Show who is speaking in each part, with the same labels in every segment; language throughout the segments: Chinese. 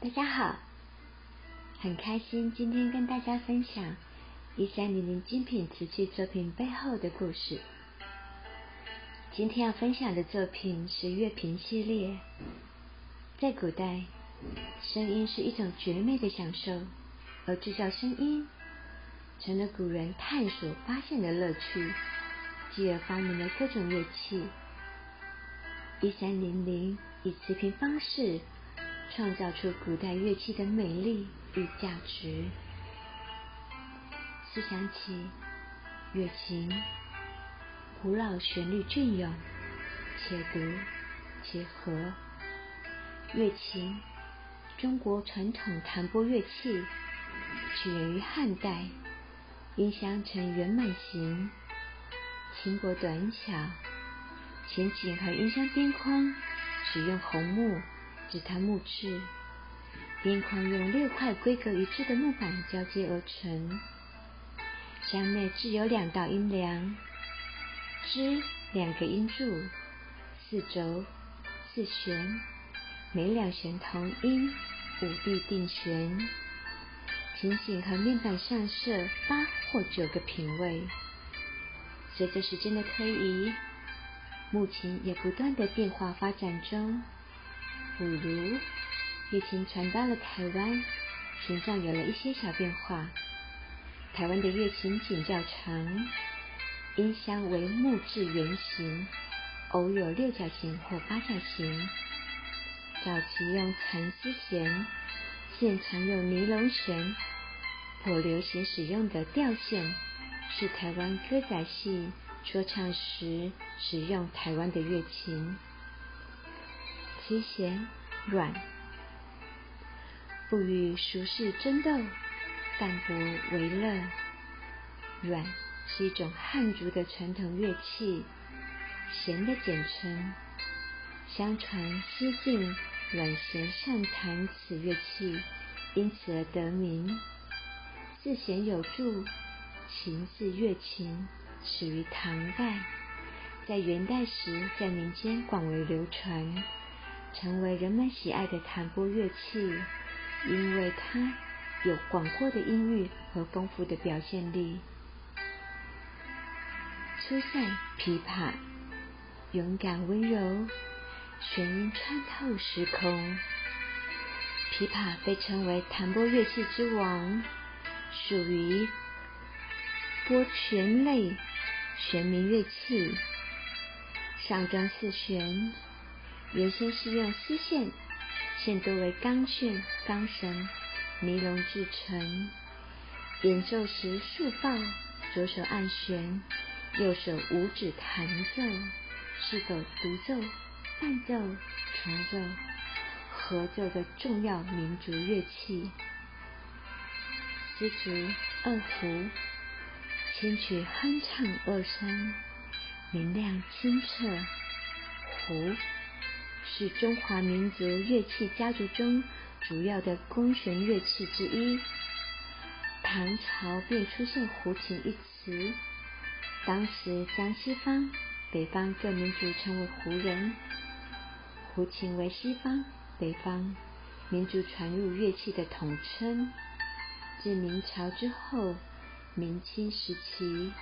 Speaker 1: 大家好，很开心今天跟大家分享一三零零精品瓷器作品背后的故事。今天要分享的作品是乐瓶系列。在古代，声音是一种绝美的享受，而制造声音成了古人探索发现的乐趣，继而发明了各种乐器。一三零零以瓷瓶方式创造出古代乐器的美丽与价值。思想起乐琴，古老旋律隽永，且独且和。乐琴，中国传统弹拨乐器，起源于汉代。音箱呈圆满形，轻薄短小。前颈和音箱边框使用红木、紫檀木质，边框用六块规格一致的木板交接而成。箱内置有两道音梁，支两个音柱，四轴四弦。每两弦同音，五臂定弦。琴颈和面板上设八或九个品位。随着时间的推移，木琴也不断的变化发展中。比如，乐琴传到了台湾，形状有了一些小变化。台湾的乐琴颈较长，音箱为木质圆形，偶有六角形或八角形。早期用蚕丝弦，现常用尼龙弦。颇流行使用的吊线，是台湾歌仔戏说唱时使用台湾的乐琴。其弦软，不与俗世争斗，淡泊为乐。软是一种汉族的传统乐器，弦的简称。相传西晋阮咸善弹此乐器，因此而得名。四弦有柱，琴字乐琴，始于唐代，在元代时在民间广为流传，成为人们喜爱的弹拨乐器，因为它有广阔的音域和丰富的表现力。初赛琵琶，勇敢温柔。弦音穿透时空，琵琶被称为弹拨乐器之王，属于拨弦类弦鸣乐器。上装四弦，原先是用丝线，现多为钢线、钢绳、尼龙制成。演奏时竖抱，左手按弦，右手五指弹奏，是否独奏？伴奏、重奏、合奏的重要民族乐器。丝竹、二胡，轻曲哼唱二声，明亮清澈。胡是中华民族乐器家族中主要的弓弦乐器之一。唐朝便出现胡琴一词，当时将西方、北方各民族称为胡人。胡琴为西方、北方民族传入乐器的统称。自明朝之后，明清时期，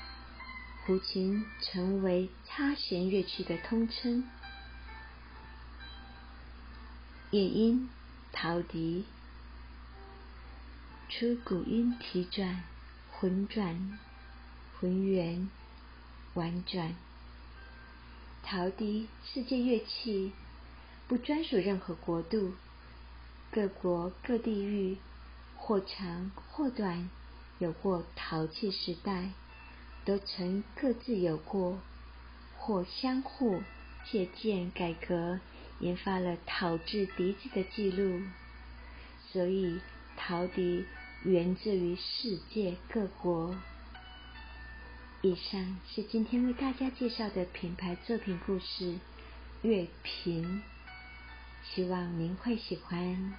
Speaker 1: 胡琴成为插弦乐器的通称。夜莺、陶笛，出古音提转、浑转、浑圆、婉转。陶笛，世界乐器。不专属任何国度，各国各地域，或长或短，有过陶器时代，都曾各自有过，或相互借鉴改革，研发了陶制笛子的记录。所以，陶笛源自于世界各国。以上是今天为大家介绍的品牌作品故事——乐评。希望您会喜欢。